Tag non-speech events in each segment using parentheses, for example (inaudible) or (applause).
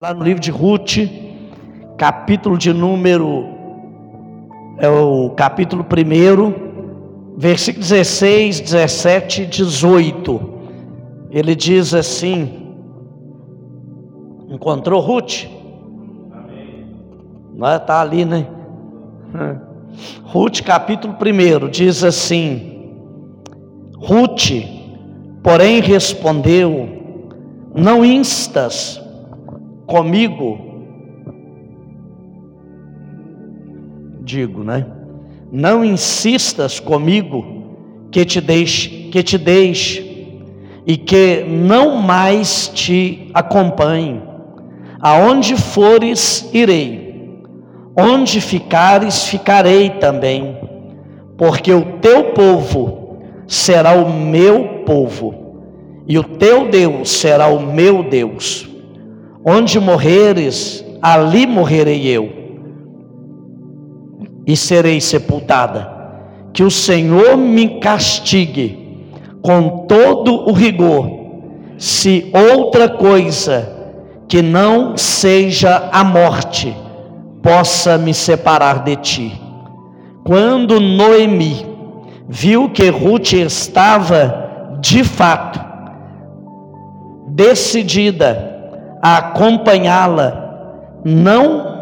lá no livro de Ruth, capítulo de número, é o capítulo 1, versículo 16, 17 e 18. Ele diz assim: Encontrou Ruth? Está ali, né? (laughs) Ruth, capítulo 1, diz assim: Ruth, porém, respondeu: Não instas comigo, digo, né? Não insistas comigo que te deixe, que te deixe e que não mais te acompanhe. Aonde fores, irei. Onde ficares, ficarei também. Porque o teu povo será o meu povo, e o teu Deus será o meu Deus. Onde morreres, ali morrerei eu, e serei sepultada. Que o Senhor me castigue com todo o rigor, se outra coisa que não seja a morte possa me separar de ti. Quando Noemi viu que Ruth estava de fato decidida a acompanhá-la, não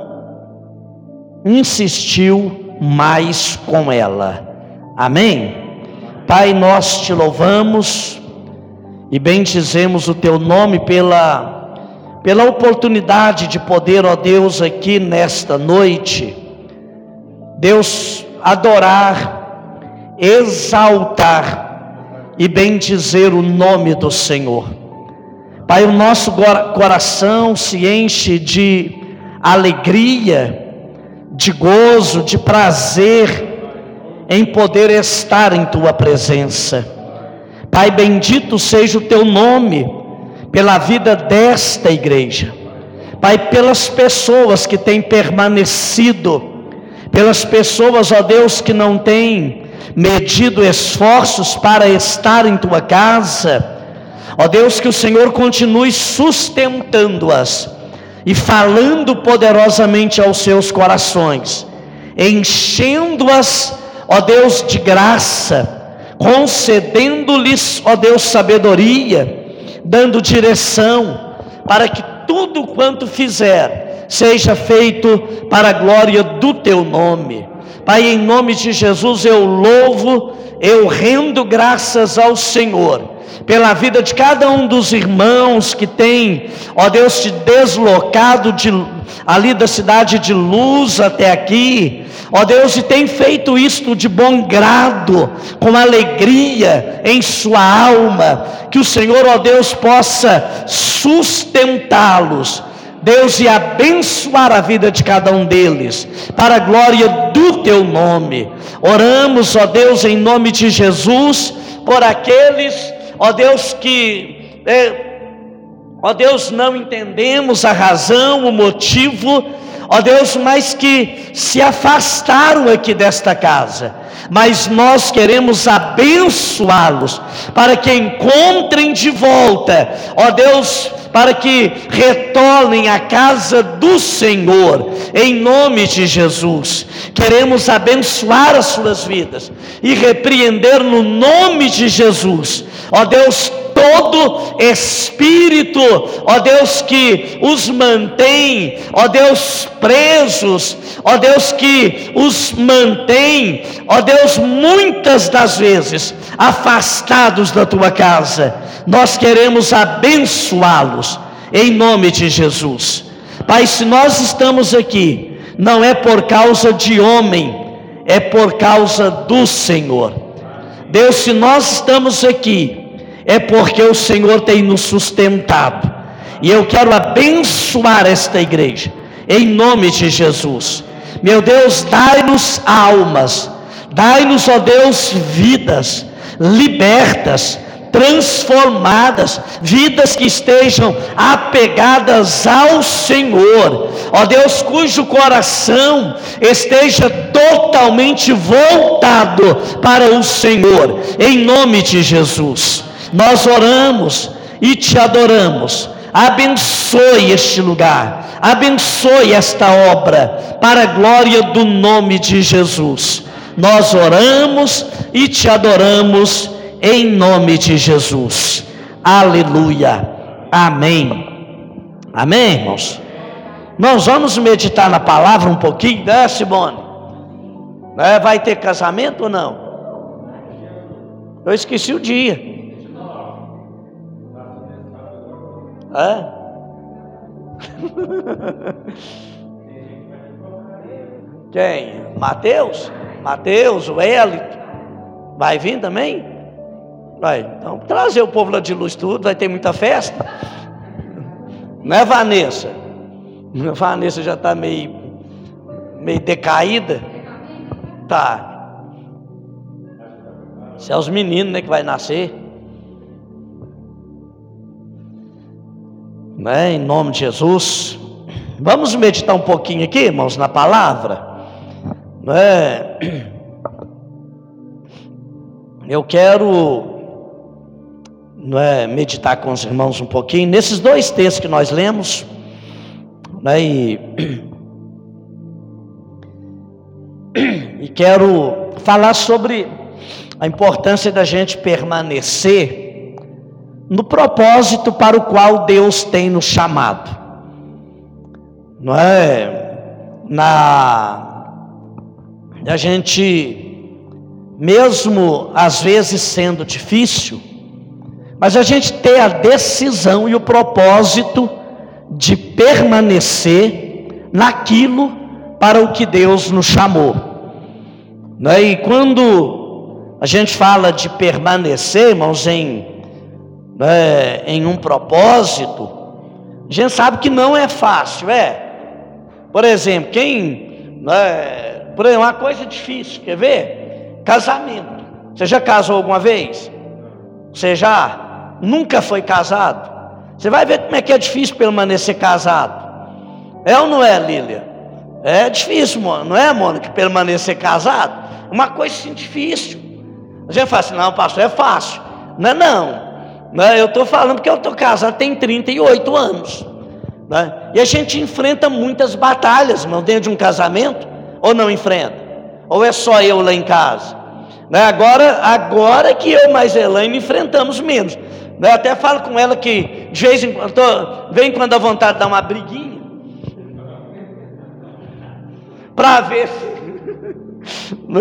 insistiu mais com ela. Amém? Pai, nós te louvamos e bendizemos o teu nome pela pela oportunidade de poder, ó Deus, aqui nesta noite, Deus, adorar, exaltar e bendizer o nome do Senhor. Pai, o nosso coração se enche de alegria, de gozo, de prazer em poder estar em tua presença. Pai, bendito seja o teu nome pela vida desta igreja. Pai, pelas pessoas que têm permanecido, pelas pessoas, ó Deus, que não têm medido esforços para estar em tua casa Ó Deus, que o Senhor continue sustentando-as e falando poderosamente aos seus corações, enchendo-as, ó Deus, de graça, concedendo-lhes, ó Deus, sabedoria, dando direção, para que tudo quanto fizer seja feito para a glória do teu nome. Pai, em nome de Jesus eu louvo, eu rendo graças ao Senhor pela vida de cada um dos irmãos que tem, ó Deus, te deslocado de, ali da cidade de luz até aqui, ó Deus, e tem feito isto de bom grado, com alegria em sua alma, que o Senhor, ó Deus, possa sustentá-los. Deus, e abençoar a vida de cada um deles, para a glória do teu nome. Oramos, ó Deus, em nome de Jesus, por aqueles ó Deus, que, é, ó Deus, não entendemos a razão, o motivo, ó Deus, mas que se afastaram aqui desta casa, mas nós queremos abençoá-los, para que encontrem de volta, ó Deus, para que retornem à casa do Senhor, em nome de Jesus. Queremos abençoar as suas vidas e repreender no nome de Jesus, ó Deus, todo espírito, ó Deus, que os mantém, ó Deus, presos, ó Deus, que os mantém, ó Deus, muitas das vezes afastados da tua casa, nós queremos abençoá-los, em nome de Jesus. Pai, se nós estamos aqui, não é por causa de homem, é por causa do Senhor. Deus, se nós estamos aqui, é porque o Senhor tem nos sustentado. E eu quero abençoar esta igreja, em nome de Jesus. Meu Deus, dai-nos almas, dai-nos, ó Deus, vidas libertas, transformadas, vidas que estejam apegadas ao Senhor, ó Deus, cujo coração esteja totalmente voltado para o Senhor, em nome de Jesus. Nós oramos e te adoramos, Abençoe este lugar, abençoe esta obra, para a glória do nome de Jesus. Nós oramos e te adoramos em nome de Jesus. Aleluia. Amém. Amém, irmãos. Nós vamos meditar na palavra um pouquinho, né, Simone? Né, vai ter casamento ou não? Eu esqueci o dia. É? (laughs) Quem? Mateus? Mateus, o Hélito. Vai vir também? Vai. Então, trazer o povo lá de luz tudo, vai ter muita festa. Não é Vanessa? Vanessa já está meio, meio decaída. Tá. Se é os meninos né, que vai nascer. Né, em nome de Jesus. Vamos meditar um pouquinho aqui, irmãos, na palavra. Né? Eu quero né, meditar com os irmãos um pouquinho nesses dois textos que nós lemos. Né, e, e quero falar sobre a importância da gente permanecer no propósito para o qual Deus tem nos chamado. Não é? Na a gente mesmo às vezes sendo difícil, mas a gente ter a decisão e o propósito de permanecer naquilo para o que Deus nos chamou. Não é? E quando a gente fala de permanecer, irmãos, em né, em um propósito, a gente sabe que não é fácil, é. Por exemplo, quem, né, por exemplo, uma coisa difícil, quer ver? Casamento. Você já casou alguma vez? Você já nunca foi casado? Você vai ver como é que é difícil permanecer casado. É ou não é, Lília? É difícil, não é, Mônica, permanecer casado? Uma coisa assim difícil. A gente fala assim, não, pastor, é fácil. Não é não. Né? Eu estou falando porque eu estou casado tem 38 anos. Né? E a gente enfrenta muitas batalhas, irmão, dentro de um casamento, ou não enfrenta? Ou é só eu lá em casa? Né? Agora, agora que eu mais Elaine enfrentamos menos. Né? Eu até falo com ela que de vez em quando, vem quando a vontade de dar uma briguinha. Para ver se. (laughs) Né?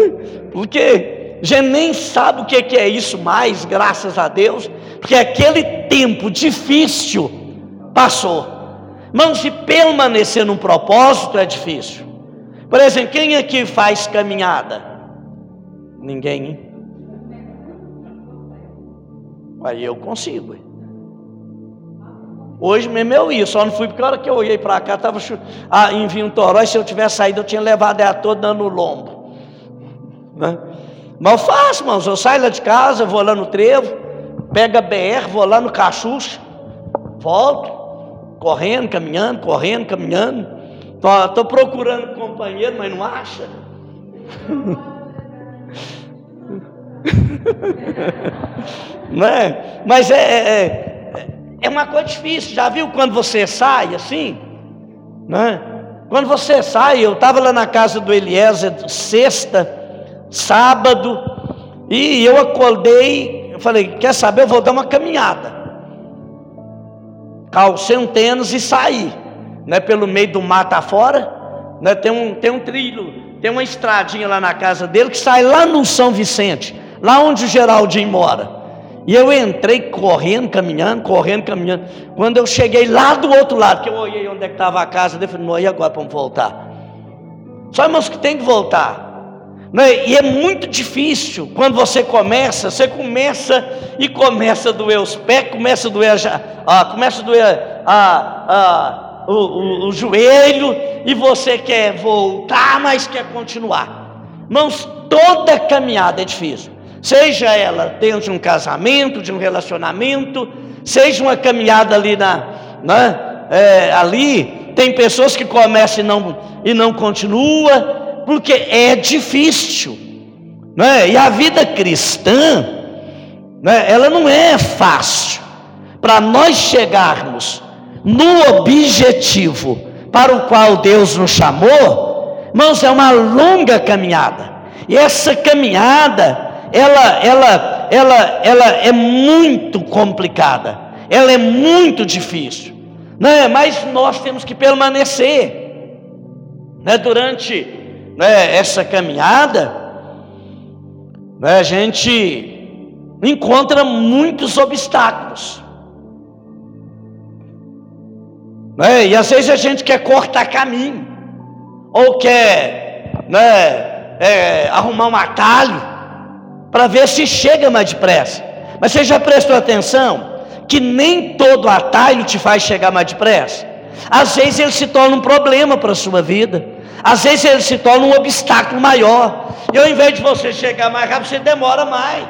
Porque a gente nem sabe o que é isso mais, graças a Deus, porque aquele tempo difícil passou. Mas se permanecer num propósito é difícil. Por exemplo, quem aqui faz caminhada? Ninguém. Hein? Aí eu consigo. Hoje mesmo eu ia, só não fui porque a hora que eu olhei para cá, estava ah, em Vinho Toró, e se eu tivesse saído, eu tinha levado ela toda dando lombo. Né? Mas eu faço, irmãos. Eu saio lá de casa, vou lá no trevo, pego a BR, vou lá no cachucho, volto, correndo, caminhando, correndo, caminhando. Estou procurando companheiro, mas não acha. (laughs) não é? Mas é, é, é, é uma coisa difícil. Já viu quando você sai assim? Não é? Quando você sai, eu estava lá na casa do Eliezer, sexta, sábado, e eu acordei, eu falei, quer saber, eu vou dar uma caminhada. Calcei um tênis e saí, né, pelo meio do mato afora, né, tem, um, tem um trilho, tem uma estradinha lá na casa dele que sai lá no São Vicente, lá onde o Geraldinho mora. E eu entrei correndo, caminhando, correndo, caminhando. Quando eu cheguei lá do outro lado, que eu olhei onde é estava a casa dele, falei, não, e agora vamos voltar? Só irmãos que tem que voltar. Né? E é muito difícil quando você começa, você começa e começa a doer os pés, começa a doer, a, começa a doer a, a, o, o, o joelho, e você quer voltar, mas quer continuar. Mãos, toda caminhada é difícil. Seja ela dentro de um casamento, de um relacionamento, seja uma caminhada ali na, né, é, ali, tem pessoas que começam e não, e não porque é difícil, né? e a vida cristã, né? ela não é fácil. Para nós chegarmos no objetivo para o qual Deus nos chamou, irmãos, é uma longa caminhada. E essa caminhada, ela, ela, ela, ela é muito complicada. Ela é muito difícil, né? Mas nós temos que permanecer, né? Durante né, essa caminhada, né, a gente encontra muitos obstáculos. Né? E às vezes a gente quer cortar caminho, ou quer né, é, arrumar um atalho, para ver se chega mais depressa. Mas você já prestou atenção que nem todo atalho te faz chegar mais depressa? Às vezes ele se torna um problema para a sua vida, às vezes ele se torna um obstáculo maior, e ao invés de você chegar mais rápido, você demora mais.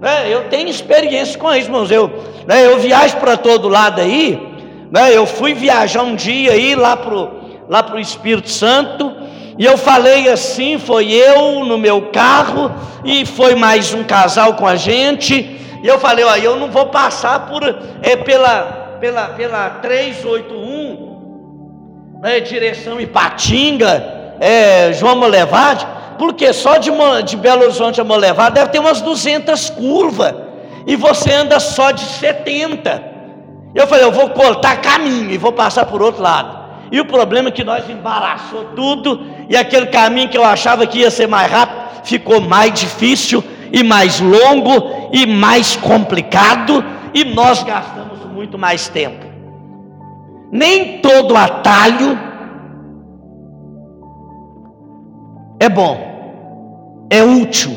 Né? Eu tenho experiência com isso, irmãos. Eu, né, eu viajo para todo lado aí, né? Eu fui viajar um dia aí lá pro lá pro Espírito Santo e eu falei assim, foi eu no meu carro e foi mais um casal com a gente. E eu falei, ó, eu não vou passar por é pela pela pela 381, né, direção Ipatinga, é, João Molevade, porque só de, de Belo Horizonte a Molevade deve ter umas 200 curvas e você anda só de 70. Eu falei, eu vou cortar caminho e vou passar por outro lado. E o problema é que nós embaraçou tudo e aquele caminho que eu achava que ia ser mais rápido ficou mais difícil e mais longo e mais complicado e nós gastamos muito mais tempo. Nem todo atalho é bom, é útil.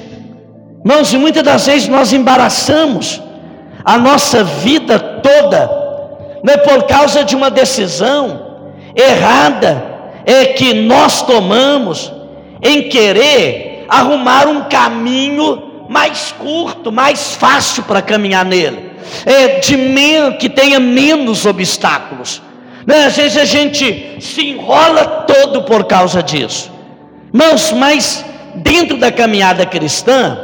Irmãos, e muitas das vezes nós embaraçamos a nossa vida toda não é por causa de uma decisão errada é que nós tomamos em querer arrumar um caminho mais curto, mais fácil para caminhar nele, é de menos que tenha menos obstáculos. Né? Às vezes a gente se enrola todo por causa disso. Irmãos, mas dentro da caminhada cristã,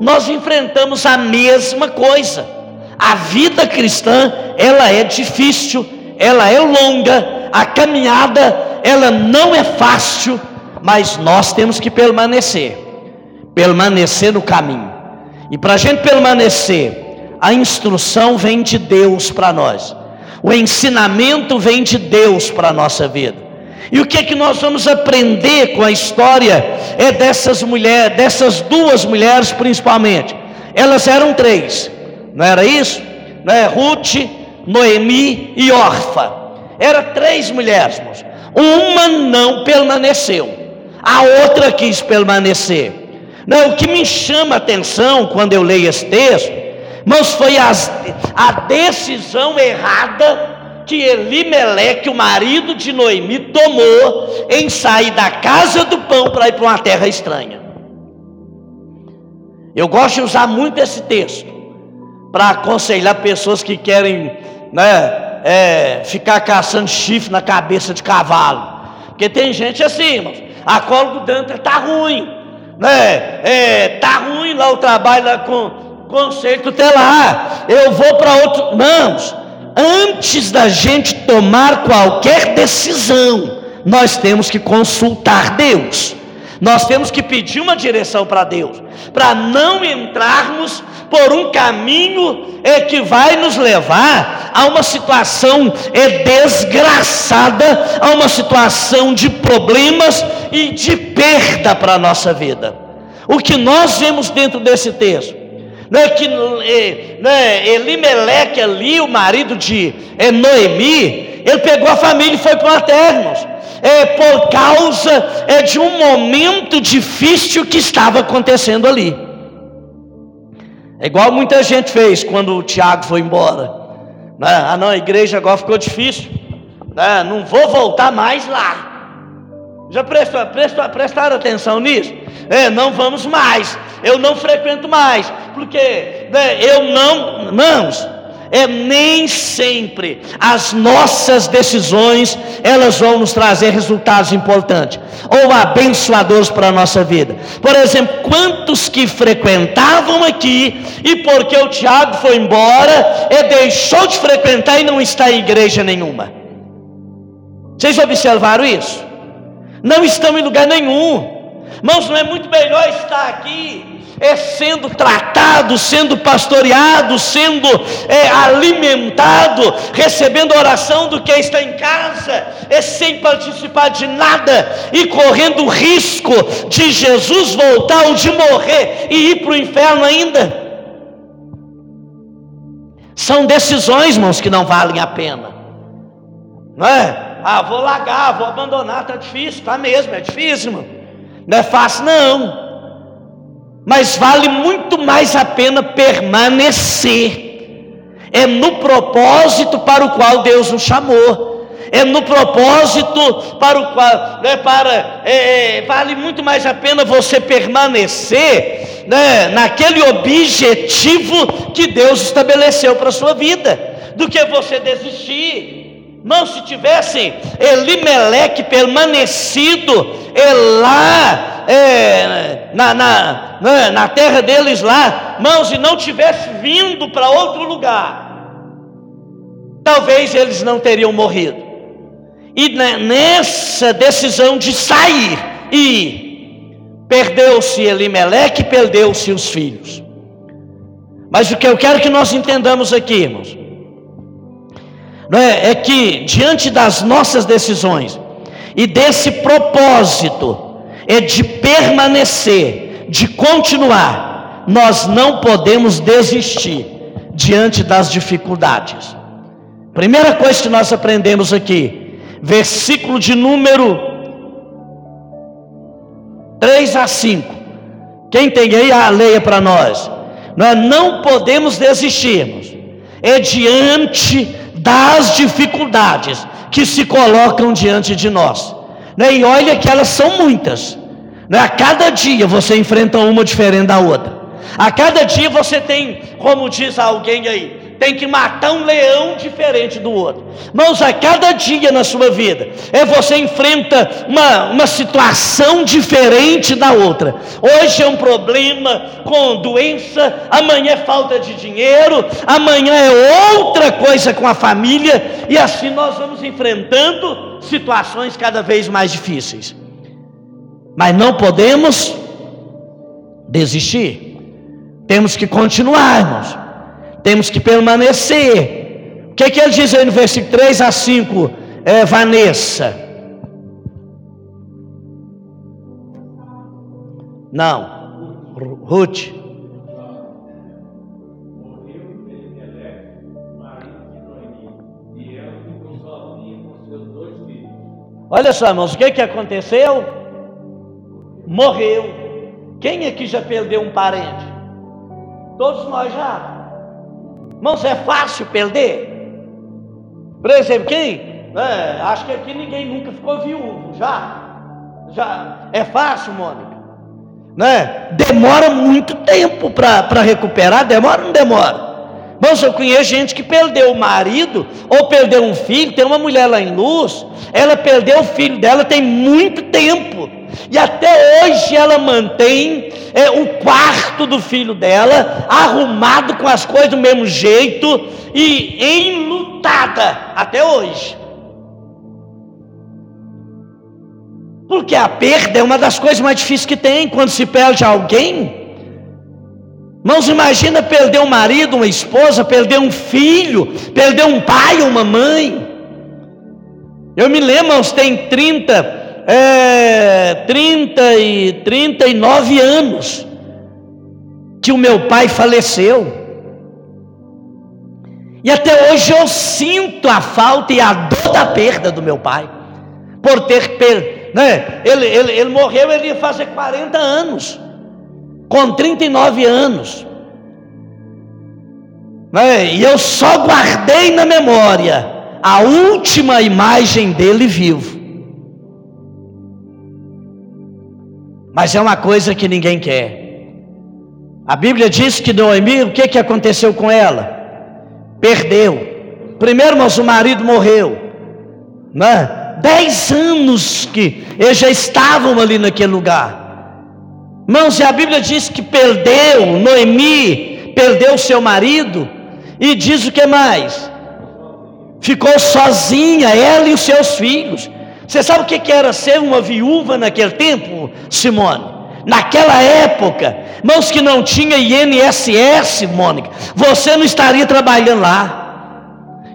nós enfrentamos a mesma coisa. A vida cristã, ela é difícil, ela é longa, a caminhada, ela não é fácil, mas nós temos que permanecer, permanecer no caminho. E para a gente permanecer, a instrução vem de Deus para nós, o ensinamento vem de Deus para a nossa vida. E o que é que nós vamos aprender com a história é dessas mulheres, dessas duas mulheres principalmente. Elas eram três não era isso? Né? Ruth, Noemi e Orfa. Eram três mulheres, irmãos. Uma não permaneceu, a outra quis permanecer. Não, o que me chama a atenção quando eu leio esse texto, irmãos, foi as, a decisão errada que Elimeleque, o marido de Noemi, tomou em sair da casa do pão para ir para uma terra estranha. Eu gosto de usar muito esse texto para aconselhar pessoas que querem né, é, ficar caçando chifre na cabeça de cavalo. Porque tem gente assim, irmãos, a cola do Dantra está ruim, né? É, tá ruim lá o trabalho lá com conceito telar. Eu vou para outro. Irmãos, antes da gente tomar qualquer decisão, nós temos que consultar Deus. Nós temos que pedir uma direção para Deus, para não entrarmos por um caminho é, que vai nos levar a uma situação é, desgraçada, a uma situação de problemas e de perda para a nossa vida. O que nós vemos dentro desse texto, não é que né, Elimeleque ali, o marido de é, Noemi, ele pegou a família e foi para a terra, é, por causa é, de um momento difícil que estava acontecendo ali. É igual muita gente fez quando o Tiago foi embora. Né? Ah, não, a igreja agora ficou difícil. Né? Não vou voltar mais lá. Já prestou, prestou, prestaram atenção nisso? É, não vamos mais. Eu não frequento mais. Porque né, eu não, irmãos, é nem sempre as nossas decisões elas vão nos trazer resultados importantes ou abençoadores para a nossa vida. Por exemplo, quantos que frequentavam aqui e porque o Tiago foi embora, ele deixou de frequentar e não está em igreja nenhuma. Vocês observaram isso? Não estão em lugar nenhum. Irmãos, não é muito melhor estar aqui é sendo tratado, sendo pastoreado, sendo é, alimentado, recebendo oração do que está em casa, é sem participar de nada e correndo o risco de Jesus voltar ou de morrer e ir para o inferno ainda. São decisões, irmãos, que não valem a pena, não é? Ah, vou largar, vou abandonar, está difícil, está mesmo, é difícil, irmão. Não é fácil, não mas vale muito mais a pena permanecer. É no propósito para o qual Deus nos chamou. É no propósito para o qual, né, para, é, é, vale muito mais a pena você permanecer né, naquele objetivo que Deus estabeleceu para a sua vida, do que você desistir. Não, se tivessem Elimeleque permanecido é lá é, na, na, na, terra deles lá, mãos, e não tivesse vindo para outro lugar, talvez eles não teriam morrido. E nessa decisão de sair e perdeu-se Elimeleque, perdeu-se os filhos. Mas o que eu quero que nós entendamos aqui, irmãos, é, é que diante das nossas decisões e desse propósito é de permanecer, de continuar. Nós não podemos desistir diante das dificuldades. Primeira coisa que nós aprendemos aqui, versículo de número 3 a 5. Quem tem aí, a leia para nós. Nós não podemos desistirmos, é diante das dificuldades que se colocam diante de nós. Né? E olha que elas são muitas. Né? A cada dia você enfrenta uma diferente da outra. A cada dia você tem, como diz alguém aí, tem que matar um leão diferente do outro. Irmãos, a cada dia na sua vida, é você enfrenta uma, uma situação diferente da outra. Hoje é um problema com doença, amanhã é falta de dinheiro, amanhã é outra coisa com a família, e assim nós vamos enfrentando situações cada vez mais difíceis. Mas não podemos desistir. Temos que continuar, irmãos. Temos que permanecer. O que, é que ele diz aí no versículo 3 a 5, é, Vanessa? Não, Ruth. Olha só, irmãos, o que, que aconteceu? Morreu. Quem aqui já perdeu um parente? Todos nós já. Irmãos, é fácil perder? Por exemplo, quem? É, acho que aqui ninguém nunca ficou viúvo, já? Já. É fácil, Mônica? Né? Demora muito tempo para recuperar, demora ou não demora? Irmãos, eu conheço gente que perdeu o marido ou perdeu um filho. Tem uma mulher lá em Luz, ela perdeu o filho dela tem muito tempo. E até hoje ela mantém é, o quarto do filho dela arrumado com as coisas do mesmo jeito e enlutada até hoje. Porque a perda é uma das coisas mais difíceis que tem quando se perde alguém. Irmãos, imagina perder um marido, uma esposa, perder um filho, perder um pai ou uma mãe. Eu me lembro, irmãos, tem 30, é, 30 e 39 anos que o meu pai faleceu. E até hoje eu sinto a falta e a dor da perda do meu pai. Por ter perdido. Né? Ele, ele, ele morreu, ele ia fazer 40 anos com 39 anos. Né? E eu só guardei na memória a última imagem dele vivo. Mas é uma coisa que ninguém quer. A Bíblia diz que Noemi, o que, que aconteceu com ela? Perdeu. Primeiro, mas o marido morreu. Né? Dez anos que eles já estavam ali naquele lugar. Irmãos, e a Bíblia diz que perdeu, Noemi perdeu seu marido, e diz o que mais? Ficou sozinha, ela e os seus filhos. Você sabe o que era ser uma viúva naquele tempo, Simone? Naquela época, irmãos que não tinha INSS, Mônica, você não estaria trabalhando lá.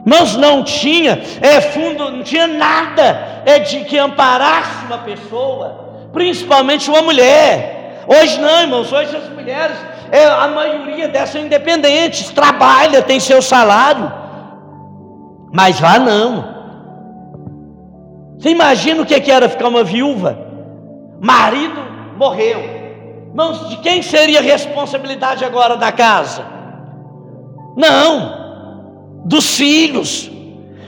Irmãos, não tinha é, fundo, não tinha nada é, de que amparasse uma pessoa, principalmente uma mulher. Hoje não, irmãos, hoje as mulheres, é, a maioria dessas são independentes, trabalha, tem seu salário. Mas lá não. Você imagina o que era ficar uma viúva? Marido morreu. Irmãos, de quem seria a responsabilidade agora da casa? Não, dos filhos.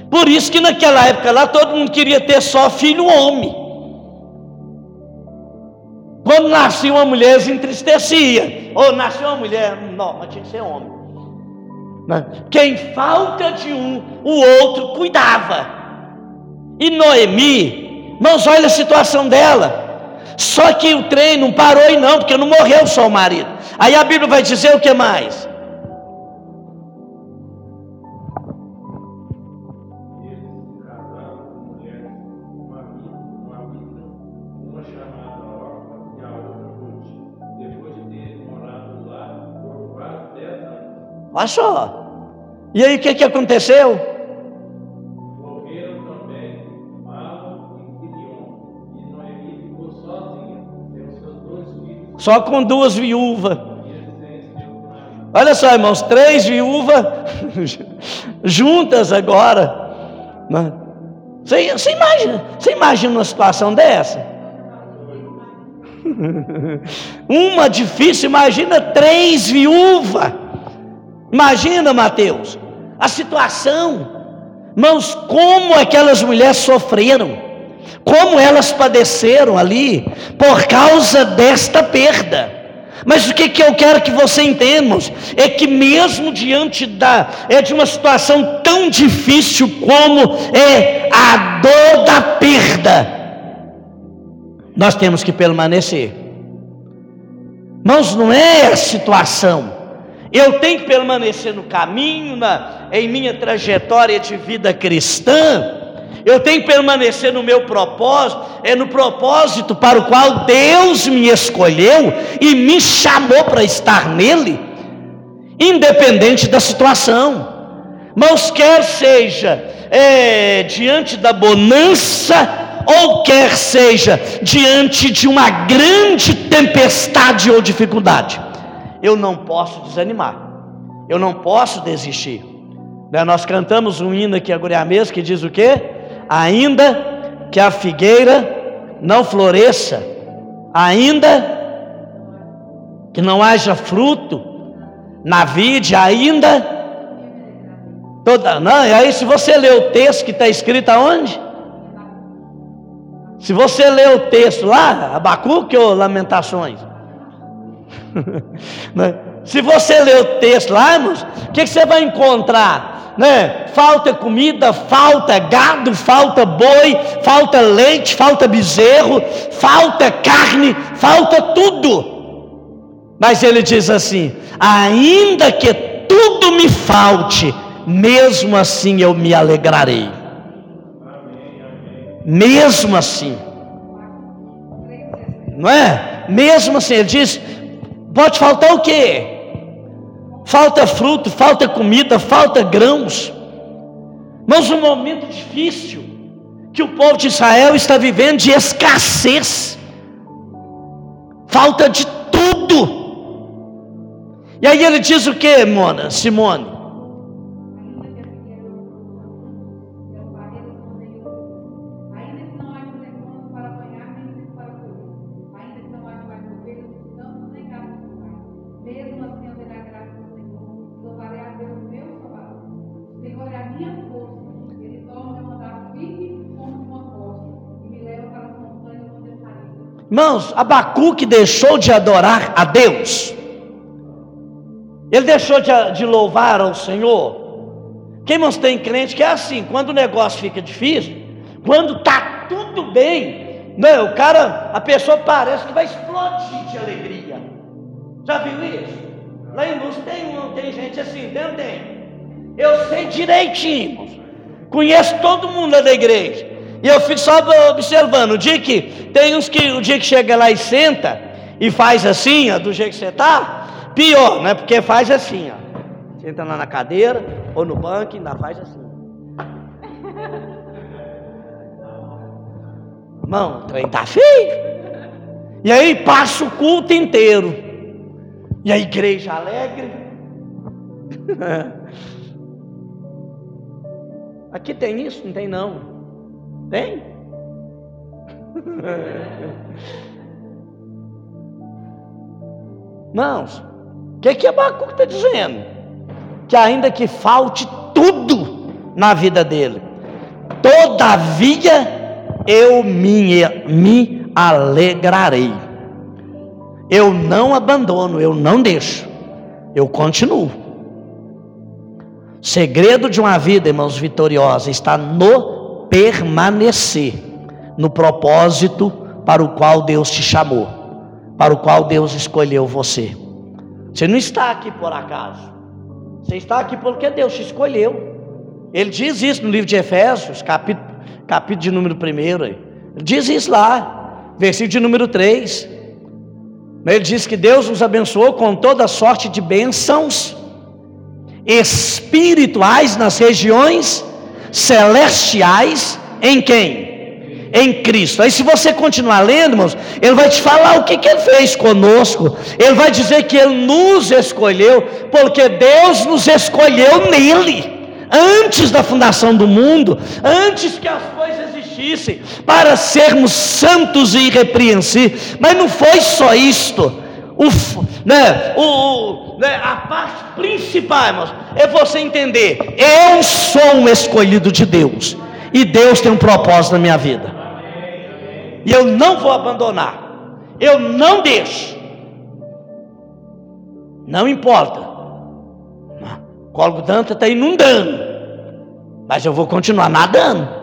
Por isso que naquela época lá todo mundo queria ter só filho homem. Quando nascia uma mulher, se entristecia. Ou nasceu uma mulher, não, mas tinha que ser homem. Quem falta de um, o outro cuidava. E Noemi, irmãos, olha a situação dela. Só que o trem não parou e não, porque não morreu só o marido. Aí a Bíblia vai dizer o que mais? Olha só. E aí o que, que aconteceu? Só com duas viúvas. Olha só, irmãos, três viúvas (laughs) juntas agora. Né? Você, você, imagina, você imagina uma situação dessa? (laughs) Uma difícil, imagina três viúvas. Imagina, Mateus, a situação. Irmãos, como aquelas mulheres sofreram, como elas padeceram ali por causa desta perda. Mas o que, que eu quero que você entenda, é que mesmo diante da é de uma situação tão difícil como é a dor da perda, nós temos que permanecer. Irmãos, não é a situação, eu tenho que permanecer no caminho, na, em minha trajetória de vida cristã. Eu tenho que permanecer no meu propósito, é no propósito para o qual Deus me escolheu e me chamou para estar nele, independente da situação. Mas quer seja é, diante da bonança, ou quer seja diante de uma grande tempestade ou dificuldade eu não posso desanimar, eu não posso desistir. Né, nós cantamos um hino aqui agora a mesa que diz o quê? Ainda que a figueira não floresça, ainda que não haja fruto na vide, ainda toda não. E aí se você ler o texto que está escrito aonde? Se você ler o texto lá, Abacuque ou Lamentações? (laughs) Né? Se você ler o texto lá, irmãos, o que, que você vai encontrar? Né? Falta comida, falta gado, falta boi, falta leite, falta bezerro, falta carne, falta tudo. Mas ele diz assim: ainda que tudo me falte, mesmo assim eu me alegrarei. Mesmo assim, não é? Mesmo assim, ele diz: Pode faltar o quê? Falta fruto, falta comida, falta grãos. Mas um momento difícil que o povo de Israel está vivendo de escassez. Falta de tudo. E aí ele diz o que, Mona, Simone? Irmãos, Abacuque deixou de adorar a Deus, ele deixou de, de louvar ao Senhor. Quem irmãos tem crente que é assim, quando o negócio fica difícil, quando está tudo bem, não, né, o cara, a pessoa parece que vai explodir de alegria. Já viu isso? Lá em Luz tem, tem gente assim, não tem? Eu sei direitinho, conheço todo mundo da igreja. E eu fico só observando. O dia que tem uns que o dia que chega lá e senta e faz assim, ó, do jeito que você está, pior, né? Porque faz assim, ó. Senta lá na cadeira ou no banco e ainda faz assim. Irmão, o trem tá feio. E aí passa o culto inteiro. E a igreja alegre. (laughs) Aqui tem isso? Não tem não. Tem? Irmãos, o que, que Abacuque está dizendo? Que ainda que falte tudo na vida dele, todavia eu me, me alegrarei. Eu não abandono, eu não deixo, eu continuo. segredo de uma vida, irmãos, vitoriosa está no permanecer no propósito para o qual Deus te chamou, para o qual Deus escolheu você. Você não está aqui por acaso. Você está aqui porque Deus te escolheu. Ele diz isso no livro de Efésios, capítulo, capítulo de número 1. Ele diz isso lá, versículo de número 3. Ele diz que Deus nos abençoou com toda sorte de bênçãos espirituais nas regiões celestiais em quem? Em Cristo. Aí, se você continuar lendo, irmãos, ele vai te falar o que, que ele fez conosco. Ele vai dizer que ele nos escolheu, porque Deus nos escolheu nele, antes da fundação do mundo, antes que as coisas existissem, para sermos santos e irrepreensíveis. Mas não foi só isto. O, né, o, né, a parte principal, irmãos, é você entender: eu sou um escolhido de Deus, e Deus tem um propósito na minha vida, e eu não vou abandonar, eu não deixo, não importa, o colo Danta está inundando, mas eu vou continuar nadando.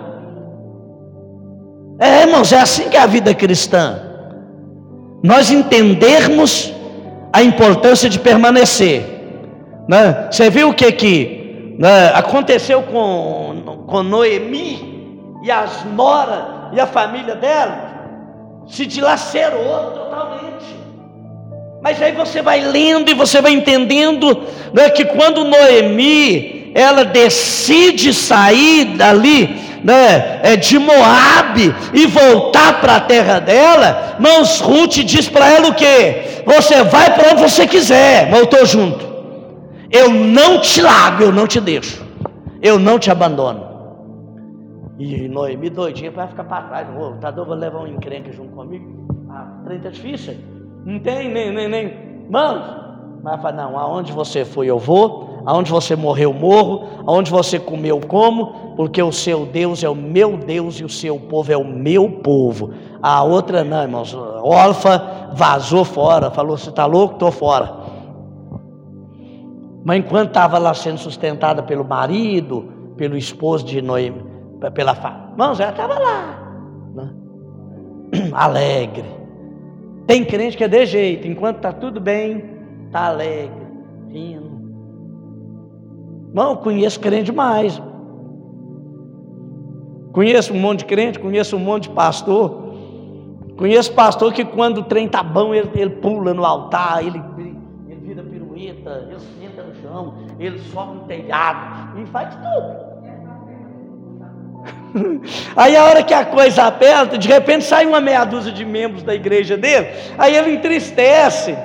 É, irmãos, é assim que é a vida cristã. Nós entendermos a importância de permanecer. Né? Você viu o que, que né, aconteceu com, com Noemi e as Nora e a família dela? Se dilacerou totalmente. Mas aí você vai lendo e você vai entendendo né, que quando Noemi ela decide sair dali né, é, de Moabe e voltar para a terra dela, mãos Ruth diz para ela o que? Você vai para onde você quiser, voltou junto. Eu não te largo, eu não te deixo, eu não te abandono. E Noemi doidinha para ficar para trás, oh, tá doido, vou levar um encrenque junto comigo. Ah, trem tá difícil, não tem nem, nem, nem. Mãos, mas fala, não, aonde você foi eu vou, aonde você morreu morro, aonde você comeu como, porque o seu Deus é o meu Deus e o seu povo é o meu povo. A outra não, irmãos, Orfa vazou fora, falou, você está louco? Estou fora. Mas enquanto estava lá sendo sustentada pelo marido, pelo esposo de Noemi, pela família, irmãos, ela estava lá, né? (clears throat) alegre. Tem crente que é de jeito, enquanto está tudo bem, está alegre, rindo. Não, conheço crente demais. Conheço um monte de crente, conheço um monte de pastor. Conheço pastor que quando o trem está bom, ele, ele pula no altar, ele, ele, ele vira pirueta, ele senta no chão, ele sobe no telhado, e faz tudo. (laughs) Aí a hora que a coisa aperta, de repente sai uma meia dúzia de membros da igreja dele, aí ele entristece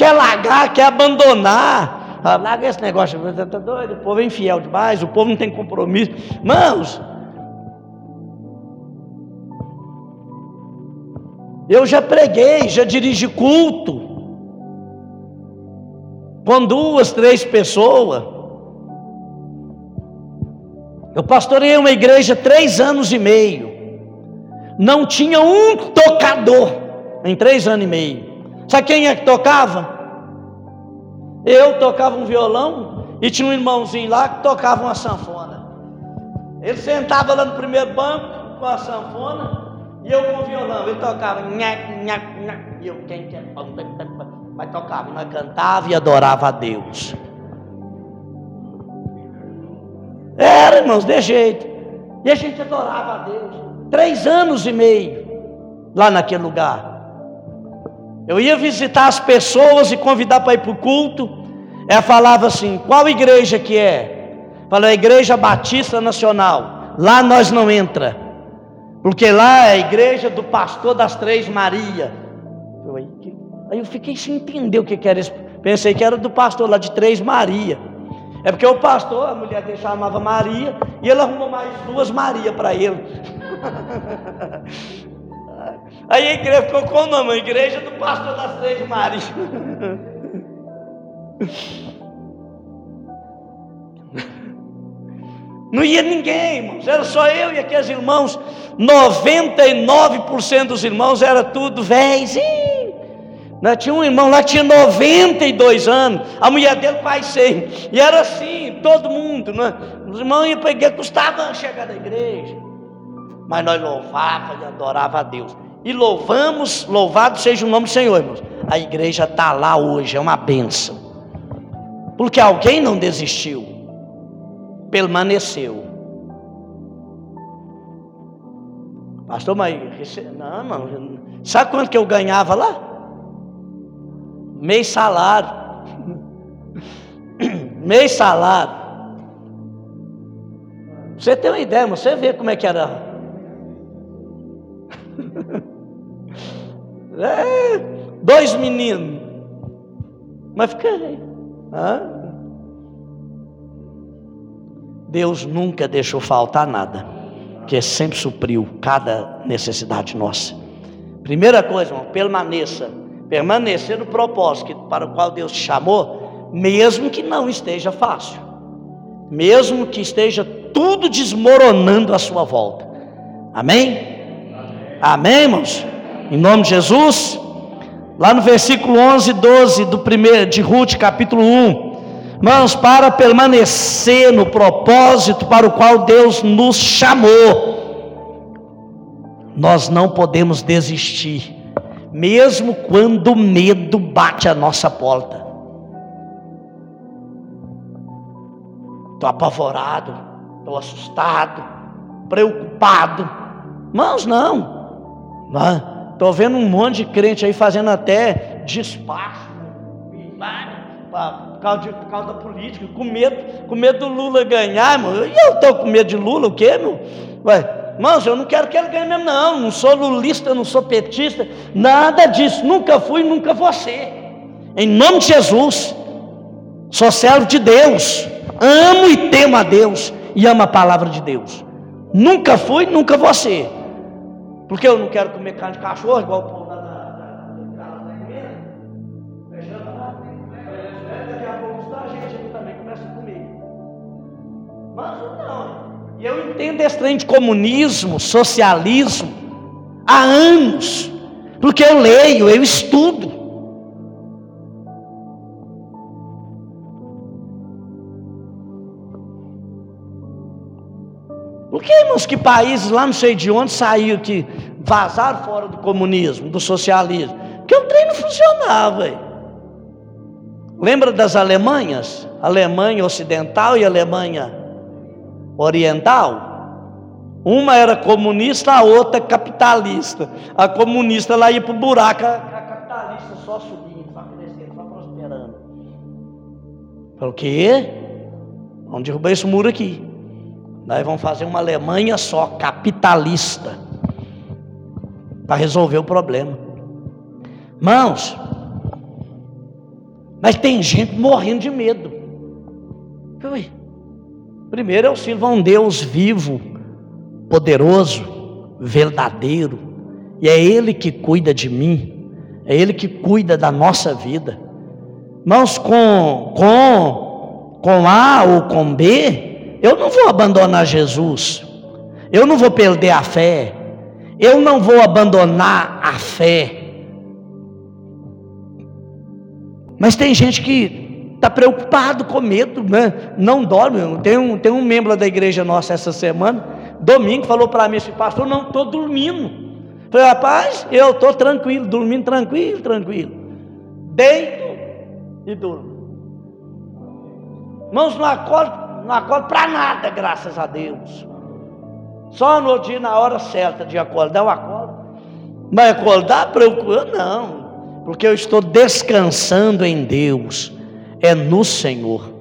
quer largar, quer abandonar. Ah, larga esse negócio, você está doido? O povo é infiel demais, o povo não tem compromisso. Mãos, eu já preguei, já dirigi culto, com duas, três pessoas. Eu pastorei uma igreja três anos e meio. Não tinha um tocador em três anos e meio. Sabe quem é que tocava? Eu tocava um violão E tinha um irmãozinho lá que tocava uma sanfona. Ele sentava lá no primeiro banco com a sanfona e eu com o violão. Ele tocava, nhac, nhac, nhac, e eu, quem quer, mas tocava, nós cantava e adorava a Deus. Era, irmãos, de jeito. E a gente adorava a Deus. Três anos e meio lá naquele lugar. Eu ia visitar as pessoas e convidar para ir para o culto. Ela falava assim: qual igreja que é? Falou, a Igreja Batista Nacional. Lá nós não entra. Porque lá é a igreja do pastor das Três Maria. Aí eu fiquei sem entender o que era isso. Pensei que era do pastor lá de Três Maria. É porque o pastor, a mulher dele chamava Maria, e ele arrumou mais duas Maria para ele. (laughs) Aí a igreja ficou com o nome, a igreja do pastor das três Marias. (laughs) Não ia ninguém, irmãos, era só eu e aqueles irmãos. 99% dos irmãos era tudo velhinho. Né? Tinha um irmão lá, tinha 92 anos, a mulher dele quase 100. E era assim, todo mundo. Né? Os irmãos iam para a igreja, custava chegar da igreja. Mas nós louvávamos e adorávamos a Deus. E louvamos, louvado seja o nome do Senhor, irmãos. A igreja está lá hoje, é uma bênção. Porque alguém não desistiu, permaneceu. Pastor, mas não, não, sabe quanto que eu ganhava lá? Meio salário. (coughs) Meio salário. Você tem uma ideia, você vê como é que era. É, dois meninos. Mas fiquei. Deus nunca deixou faltar nada, que sempre supriu cada necessidade nossa. Primeira coisa, irmão, permaneça permanecer no propósito para o qual Deus te chamou, mesmo que não esteja fácil, mesmo que esteja tudo desmoronando à sua volta. Amém? Amém, Amém irmãos? Em nome de Jesus. Lá no versículo 11 e 12 do primeiro de Ruth, capítulo 1. Irmãos, para permanecer no propósito para o qual Deus nos chamou, nós não podemos desistir mesmo quando o medo bate a nossa porta. Estou apavorado, estou assustado, preocupado. Mas não, estou vendo um monte de crente aí fazendo até despacho, por causa, de, por causa da política, com medo, com medo do Lula ganhar, irmão. E eu estou com medo de Lula, o quê, meu? Ué, Irmãos, eu não quero que ele ganhe mesmo, não. Não sou lulista, não sou petista, nada disso. Nunca fui, nunca vou ser. Em nome de Jesus, sou servo de Deus. Amo e temo a Deus e amo a palavra de Deus. Nunca fui, nunca vou ser. Porque eu não quero comer carne de cachorro, igual o povo da, Daqui a pouco a gente também começa a comer. Mas não. E eu entendo esse trem de comunismo, socialismo, há anos, porque eu leio, eu estudo. Por que, irmãos, que países lá não sei de onde saiu que vazaram fora do comunismo, do socialismo? Porque o trem não funcionava. Lembra das Alemanhas? Alemanha Ocidental e Alemanha oriental. Uma era comunista, a outra capitalista. A comunista lá ia para o buraco, a, capitalista só subindo, só crescendo, só prosperando. Falou, o quê? Vamos derrubar esse muro aqui. Nós vamos fazer uma Alemanha só, capitalista, para resolver o problema. Mãos, mas tem gente morrendo de medo. Ui. Primeiro eu sirvo a um Deus vivo, poderoso, verdadeiro, e é Ele que cuida de mim, é Ele que cuida da nossa vida. Irmãos, com, com, com A ou com B, eu não vou abandonar Jesus, eu não vou perder a fé, eu não vou abandonar a fé. Mas tem gente que está preocupado com medo, né? não dorme. Tem um, tem um membro da igreja nossa essa semana, domingo, falou para mim assim, pastor, não estou dormindo. Falei, rapaz, eu estou tranquilo, dormindo tranquilo, tranquilo. Deito e durmo. Irmãos, não acordo, não acordo para nada, graças a Deus. Só no dia, na hora certa de acordar, eu acordo. Mas acordar preocupado? Não, porque eu estou descansando em Deus, é no Senhor.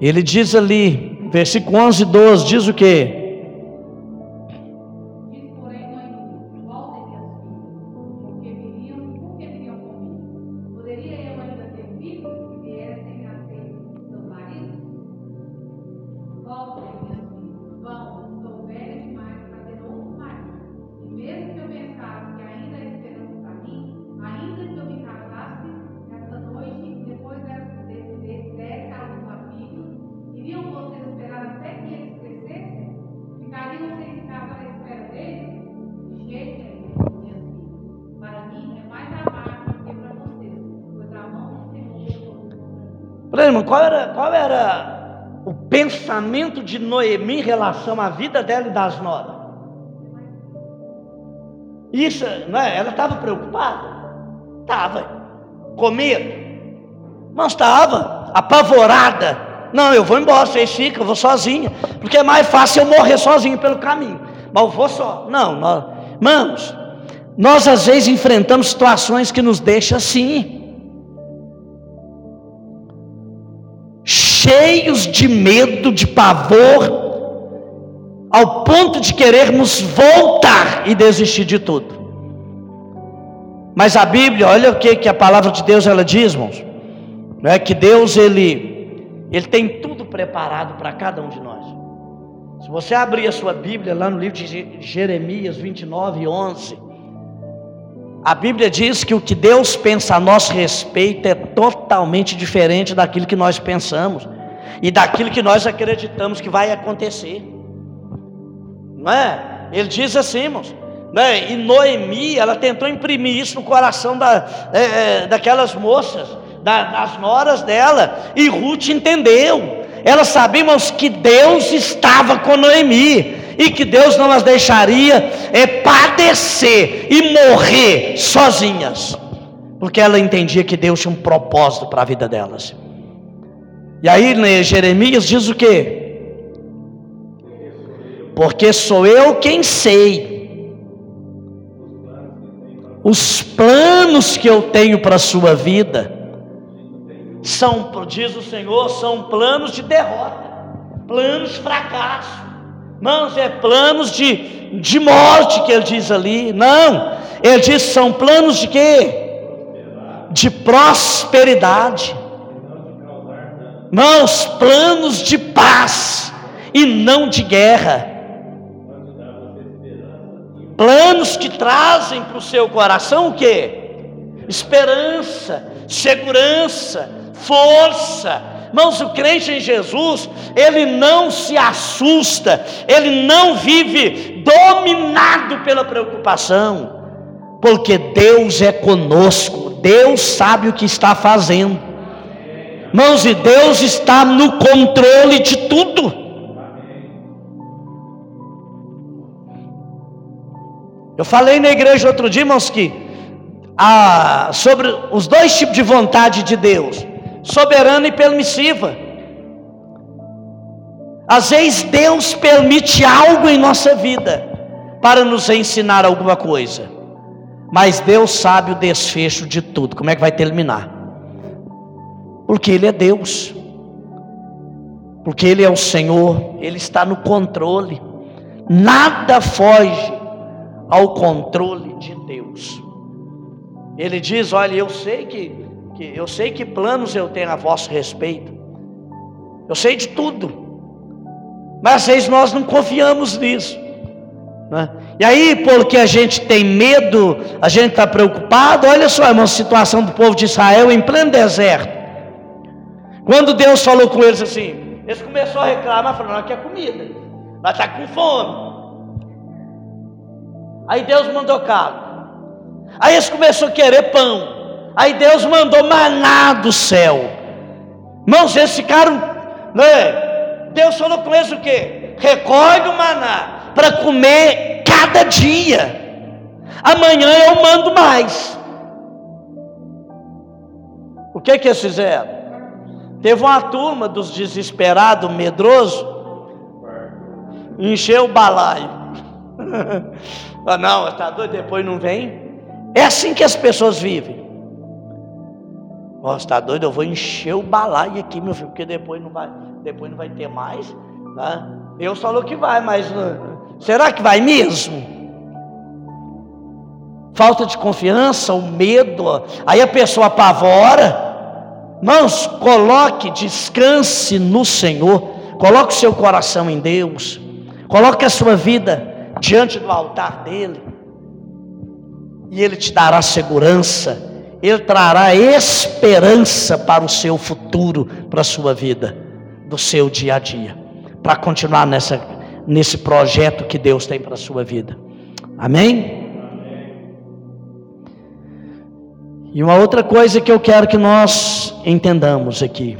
Ele diz ali, versículo 11 e 12, diz o que? Qual era, qual era o pensamento de Noemi em relação à vida dela e das noras? Isso, não é? Ela estava preocupada? Estava. Com medo? Mas estava. Apavorada. Não, eu vou embora, vocês ficam, eu vou sozinha. Porque é mais fácil eu morrer sozinho pelo caminho. Mas eu vou só. Não, nós, irmãos, nós às vezes enfrentamos situações que nos deixam assim. Cheios de medo, de pavor, ao ponto de querermos voltar e desistir de tudo. Mas a Bíblia, olha o que, que a palavra de Deus ela diz, irmãos. Não é que Deus ele, ele tem tudo preparado para cada um de nós. Se você abrir a sua Bíblia lá no livro de Jeremias 29, 11, a Bíblia diz que o que Deus pensa a nosso respeito é totalmente diferente daquilo que nós pensamos e daquilo que nós acreditamos que vai acontecer. Não é? Ele diz assim, irmãos. Né? E Noemi, ela tentou imprimir isso no coração da, é, é, daquelas moças, da, das noras dela, e Ruth entendeu. Ela sabia, irmãos, que Deus estava com Noemi e que Deus não as deixaria é, padecer e morrer sozinhas, porque ela entendia que Deus tinha um propósito para a vida delas. E aí, né, Jeremias diz o que? Porque sou eu quem sei os planos que eu tenho para a sua vida são, diz o Senhor, são planos de derrota, planos de fracasso. Irmãos, é planos de, de morte que ele diz ali. Não, ele diz são planos de quê? De prosperidade. Irmãos, planos de paz e não de guerra. Planos que trazem para o seu coração o quê? Esperança, segurança, força, Irmãos, o crente em Jesus, ele não se assusta, ele não vive dominado pela preocupação, porque Deus é conosco, Deus sabe o que está fazendo. Irmãos, e Deus está no controle de tudo. Eu falei na igreja outro dia, irmãos, que ah, sobre os dois tipos de vontade de Deus soberana e permissiva. Às vezes Deus permite algo em nossa vida para nos ensinar alguma coisa, mas Deus sabe o desfecho de tudo, como é que vai terminar, porque Ele é Deus, porque Ele é o Senhor, Ele está no controle, nada foge ao controle de Deus. Ele diz: Olha, eu sei que que eu sei que planos eu tenho a vosso respeito. Eu sei de tudo. Mas às vezes nós não confiamos nisso. Né? E aí, porque a gente tem medo, a gente está preocupado. Olha só, irmão, a situação do povo de Israel em pleno deserto. Quando Deus falou com eles assim, eles começaram a reclamar, falando: Nós quer comida, nós está com fome. Aí Deus mandou carne. Aí eles começaram a querer pão. Aí Deus mandou maná do céu. Irmãos, eles ficaram, né? Deus falou com eles o quê? Recolhe o maná para comer cada dia. Amanhã eu mando mais. O que que eles fizeram? Teve uma turma dos desesperados, medroso, encheu o balaio. (laughs) ah, não, está doido, depois não vem. É assim que as pessoas vivem. Está doido, eu vou encher o balaio aqui, meu filho, porque depois não vai, depois não vai ter mais. Né? Deus falou que vai, mas uh, será que vai mesmo? falta de confiança, o medo, aí a pessoa apavora. Mãos, coloque, descanse no Senhor, coloque o seu coração em Deus, coloque a sua vida diante do altar dEle, e Ele te dará segurança, Ele trará esperança para o seu futuro, para a sua vida, do seu dia a dia, para continuar nessa, nesse projeto que Deus tem para a sua vida. Amém? E uma outra coisa que eu quero que nós entendamos aqui.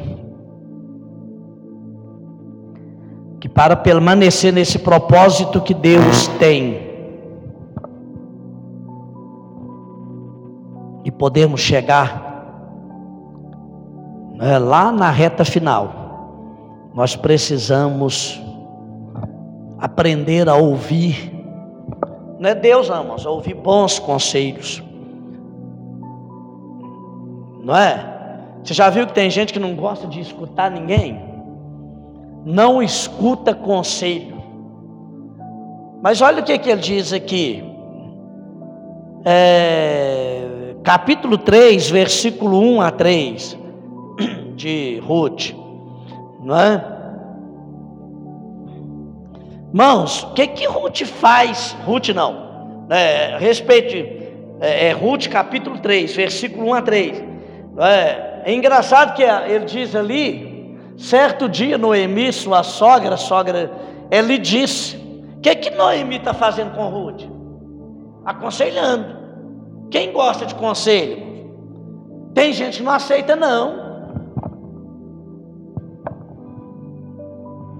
Que para permanecer nesse propósito que Deus tem, e podemos chegar né, lá na reta final, nós precisamos aprender a ouvir, não é Deus, não, mas ouvir bons conselhos não é? Você já viu que tem gente que não gosta de escutar ninguém? Não escuta conselho. Mas olha o que, que ele diz aqui. É, capítulo 3, versículo 1 a 3 (clears throat) de Ruth, não é? Irmãos, o que que Ruth faz? Ruth não, é, respeite, é, é Ruth capítulo 3, versículo 1 a 3. É, é engraçado que ele diz ali, certo dia Noemi, sua sogra, sogra, ele disse: O que, que Noemi está fazendo com Ruth? Aconselhando. Quem gosta de conselho? Tem gente que não aceita, não.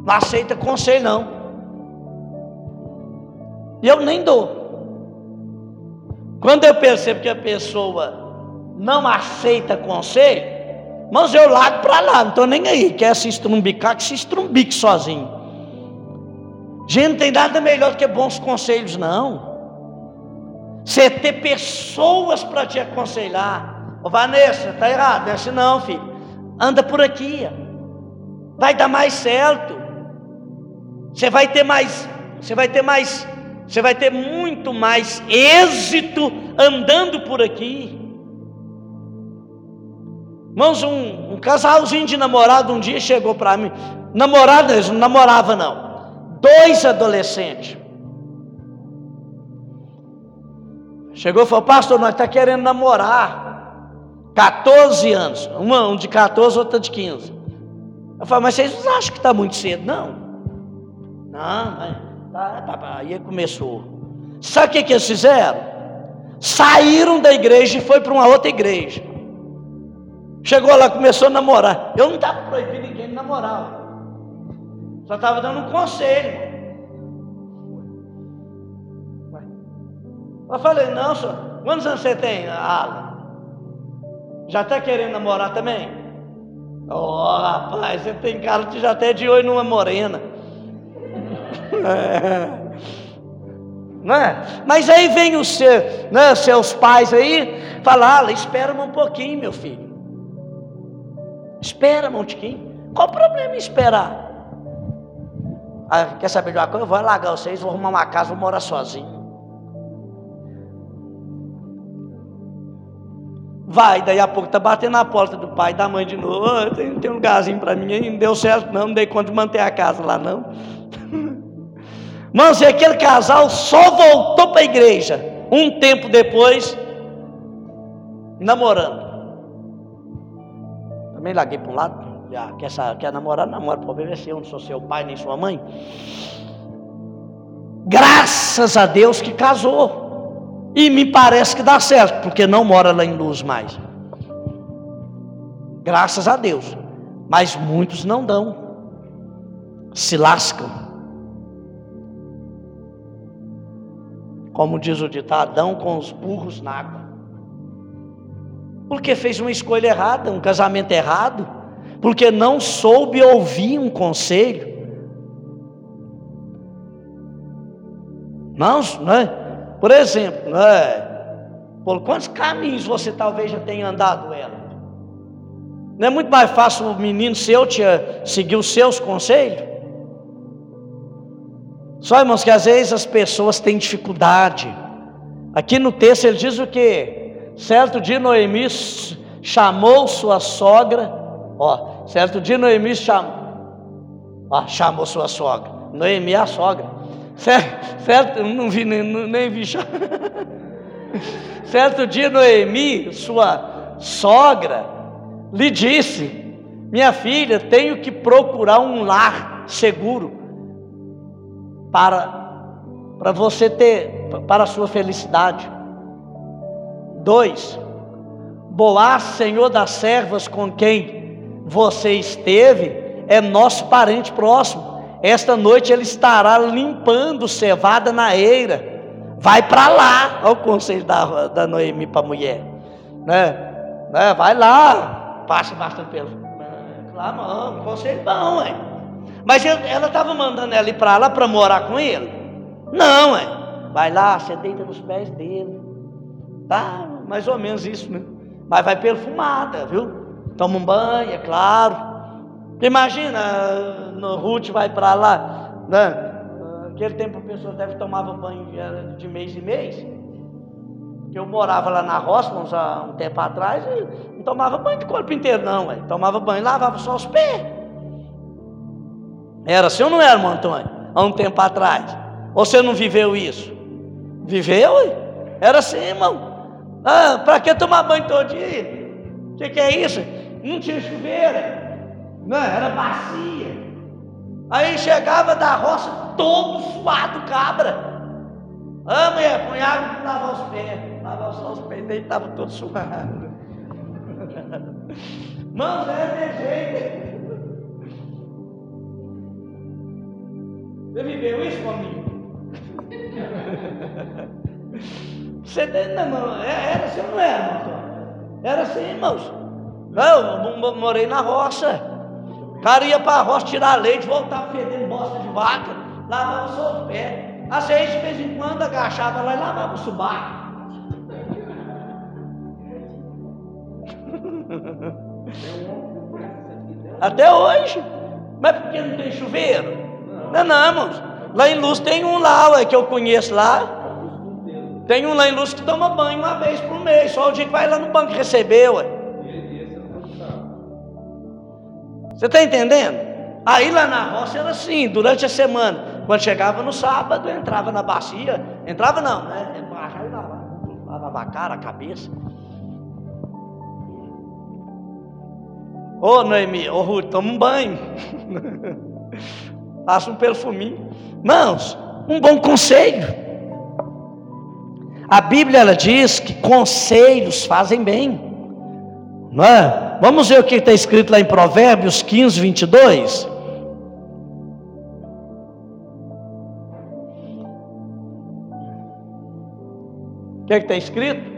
Não aceita conselho, não. E eu nem dou. Quando eu percebo que a pessoa não aceita conselho, mas eu largo para lá, não estou nem aí. Quer se estrumbicar, que se estrumbique sozinho. Gente, não tem nada melhor do que bons conselhos, não. Você ter pessoas para te aconselhar. Ô Vanessa, está errado, não é assim não, filho. Anda por aqui. Vai dar mais certo. Você vai ter mais, você vai ter mais, você vai ter muito mais êxito andando por aqui. Irmãos, um, um casalzinho de namorado um dia chegou para mim. Namorado, eles não namorava não. Dois adolescentes. Chegou e falou, pastor, nós está querendo namorar. 14 anos. Uma, um de 14, outra de 15. Eu falei, mas vocês acham que está muito cedo? Não. Não, mas tá, tá, tá. aí começou. Sabe o que, que eles fizeram? Saíram da igreja e foi para uma outra igreja. Chegou lá, começou a namorar. Eu não estava proibindo ninguém de namorar. Só estava dando um conselho. Eu falei, não, senhor, quantos anos você tem, Alan? Já está querendo namorar também? Oh, rapaz, você tem cara de já até de olho numa morena. (laughs) É. É? Mas aí vem os seu, né, seus pais aí, falar, espera um pouquinho, meu filho. Espera, Montequim. Qual o problema em esperar? Ah, quer saber de uma coisa? Eu vou largar vocês, vou arrumar uma casa, vou morar sozinho. Vai, daí a pouco tá batendo na porta do pai, da mãe de novo. Oh, tem, tem um lugarzinho para mim não deu certo, não, não dei conta de manter a casa lá, não. (laughs) Mas e aquele casal só voltou para a igreja um tempo depois, namorando. Também larguei para um lado. Já quer, quer namorar, namora. O problema é eu não sou seu pai nem sua mãe. Graças a Deus que casou. E me parece que dá certo, porque não mora lá em luz mais. Graças a Deus. Mas muitos não dão. Se lascam. Como diz o ditadão, com os burros na água. Porque fez uma escolha errada, um casamento errado. Porque não soube ouvir um conselho. Não, não é? Por exemplo, não é? Por quantos caminhos você talvez já tenha andado ela? Não é muito mais fácil o menino seu te seguir os seus conselhos? Só irmãos que às vezes as pessoas têm dificuldade. Aqui no texto ele diz o que? Certo dia Noemi chamou sua sogra, ó, certo dia Noemi chamou, ó, chamou sua sogra. Noemi é a sogra. Certo, certo não vi nem, nem vi. (laughs) certo dia Noemi, sua sogra, lhe disse: Minha filha, tenho que procurar um lar seguro para para você ter para a sua felicidade. Dois, Boaz, senhor das servas com quem você esteve, é nosso parente próximo. Esta noite ele estará limpando cevada na eira. Vai para lá. Olha o conselho da, da Noemi para a mulher. Né? né? Vai lá, passa bastante pelo. Claro, conselho bom, ué. Mas ela estava mandando ela ir para lá para morar com ele? Não, ué. Vai lá, você deita nos pés dele. Tá, mais ou menos isso, né? Mas vai perfumada, viu? Toma um banho, é claro. Imagina, no Ruth vai para lá, né? Aquele tempo a pessoa deve tomava banho de mês em mês. Eu morava lá na roça, uns, um tempo atrás, e não tomava banho de corpo inteiro, não, ué. tomava banho, lavava só os pés. Era assim ou não era, irmão Antônio? Há um tempo atrás. Ou você não viveu isso? Viveu, ué? Era assim, irmão. Ah, para que tomar banho todo dia? O que, que é isso? Não tinha chuveiro, não, era bacia. Aí chegava da roça todo suado, cabra. Ah, mulher, põe água para lavar os pés. Lavava só os pés, daí estava todo suado. (laughs) Mano, é de jeito. Você viveu isso comigo? (laughs) Você não, não, é, era assim, não era, irmão? Era assim, irmãos. Eu morei na roça. O cara ia para a roça tirar leite, voltava fedendo bosta de vaca, lavava só os pés. Às vezes, de vez em quando, agachava lá e lavava o subaco. (laughs) Até hoje. Mas por que não tem chuveiro? Não, não, irmãos. Lá em Luz tem um lá, ué, que eu conheço lá. Tem um lá em Luz que toma banho uma vez por mês. Só o dia que vai lá no banco receber, ué. Você está entendendo? Aí lá na roça era assim, durante a semana. Quando chegava no sábado, entrava na bacia. Entrava não, né? Baixava e lavava. Lavava a cara, a cabeça. Ô Noemi, ô Ruth, toma um banho. (laughs) Passa um perfuminho. Mãos, um bom conselho. A Bíblia ela diz que conselhos fazem bem. Não é? Vamos ver o que está escrito lá em Provérbios 15, 22. O que é está escrito?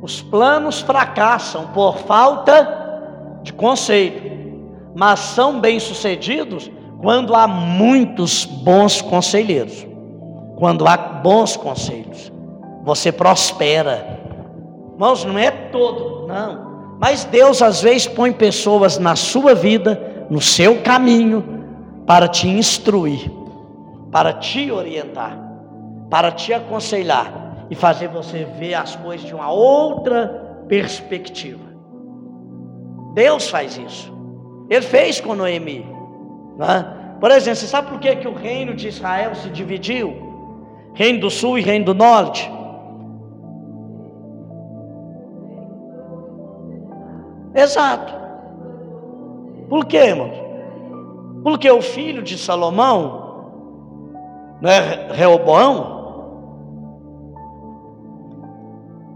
Os planos fracassam por falta de conselho, mas são bem-sucedidos quando há muitos bons conselheiros. Quando há bons conselhos, você prospera. Irmãos, não é todo, não. Mas Deus às vezes põe pessoas na sua vida, no seu caminho, para te instruir, para te orientar, para te aconselhar e fazer você ver as coisas de uma outra perspectiva. Deus faz isso. Ele fez com Noemi. Né? Por exemplo, você sabe por que, que o reino de Israel se dividiu? Reino do sul e reino do norte. Exato. Por quê, irmãos? Porque o filho de Salomão, não é Reoboão,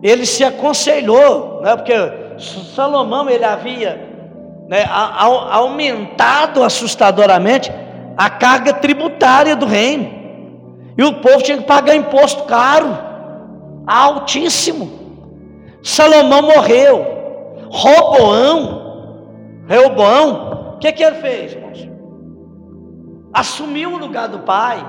ele se aconselhou, né? porque Salomão ele havia né, aumentado assustadoramente a carga tributária do reino. E o povo tinha que pagar imposto caro, altíssimo. Salomão morreu. Roboão, Reoboão, o que, que ele fez, irmãos? Assumiu o lugar do pai.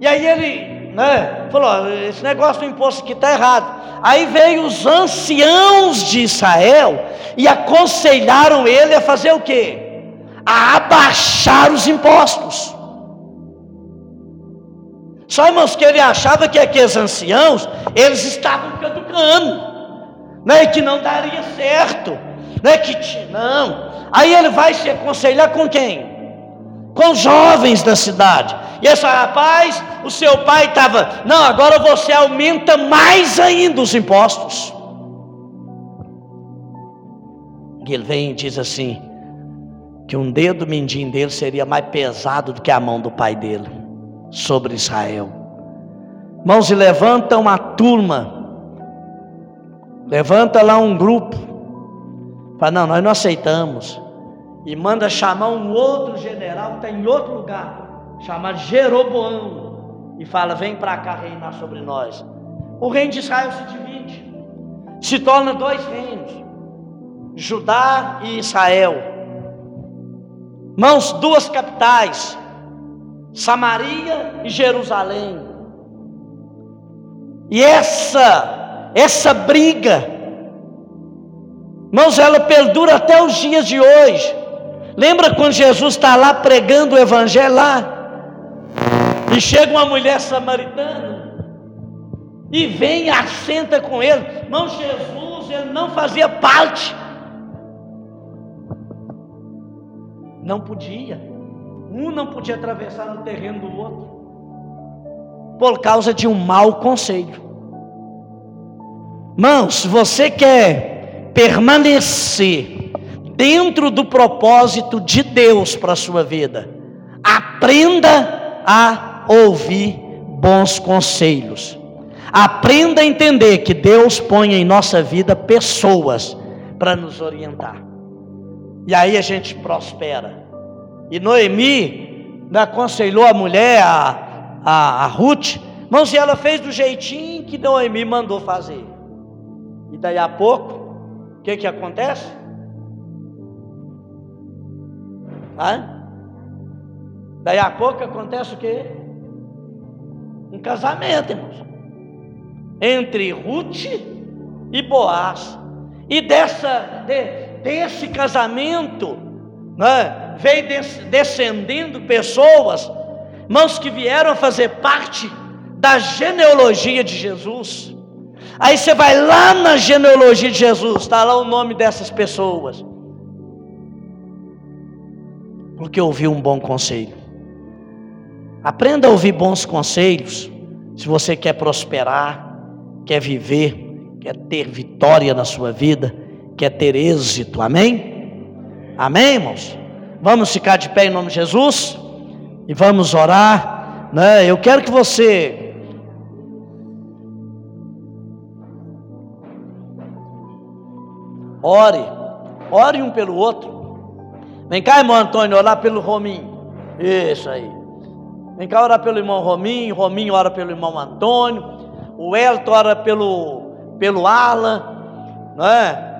E aí ele né, falou: esse negócio do imposto aqui está errado. Aí veio os anciãos de Israel e aconselharam ele a fazer o quê? A abaixar os impostos. Só irmãos que ele achava que aqueles anciãos, eles estavam caducando, né, que não daria certo, né, que não. Aí ele vai se aconselhar com quem? Com jovens da cidade. E esse rapaz, o seu pai estava, não, agora você aumenta mais ainda os impostos. E ele vem e diz assim: que um dedo mindinho dele seria mais pesado do que a mão do pai dele sobre Israel. Mãos e levanta uma turma, levanta lá um grupo, fala: não, nós não aceitamos, e manda chamar um outro general que está em outro lugar chamado Jeroboão, e fala: Vem para cá reinar sobre nós. O reino de Israel se divide, se torna dois reinos: Judá e Israel. Mãos, duas capitais, Samaria e Jerusalém. E essa, essa briga, mãos, ela perdura até os dias de hoje. Lembra quando Jesus está lá pregando o evangelho lá? E chega uma mulher samaritana e vem e assenta com ele. Irmão Jesus, ele não fazia parte. Não podia. Um não podia atravessar no terreno do outro. Por causa de um mau conselho. Mãos, você quer permanecer dentro do propósito de Deus para a sua vida, aprenda a ouvir bons conselhos. Aprenda a entender que Deus põe em nossa vida pessoas para nos orientar. E aí a gente prospera. E Noemi aconselhou a mulher, a, a, a Ruth, e ela fez do jeitinho que Noemi mandou fazer. E daí a pouco, o que que acontece? Hã? Daí a pouco acontece o quê? Um casamento, irmãos. Entre Ruth e Boaz. E dessa, de, desse casamento, né, veio des, descendendo pessoas, irmãos, que vieram a fazer parte da genealogia de Jesus. Aí você vai lá na genealogia de Jesus, está lá o nome dessas pessoas. Porque ouviu um bom conselho. Aprenda a ouvir bons conselhos. Se você quer prosperar, quer viver, quer ter vitória na sua vida, quer ter êxito. Amém? Amém, irmãos? Vamos ficar de pé em nome de Jesus e vamos orar. Né? Eu quero que você Ore, ore um pelo outro. Vem cá, irmão Antônio, orar pelo Rominho. Isso aí. Vem cá orar pelo irmão Rominho, Rominho ora pelo irmão Antônio, o Elton ora pelo, pelo Alan, não é?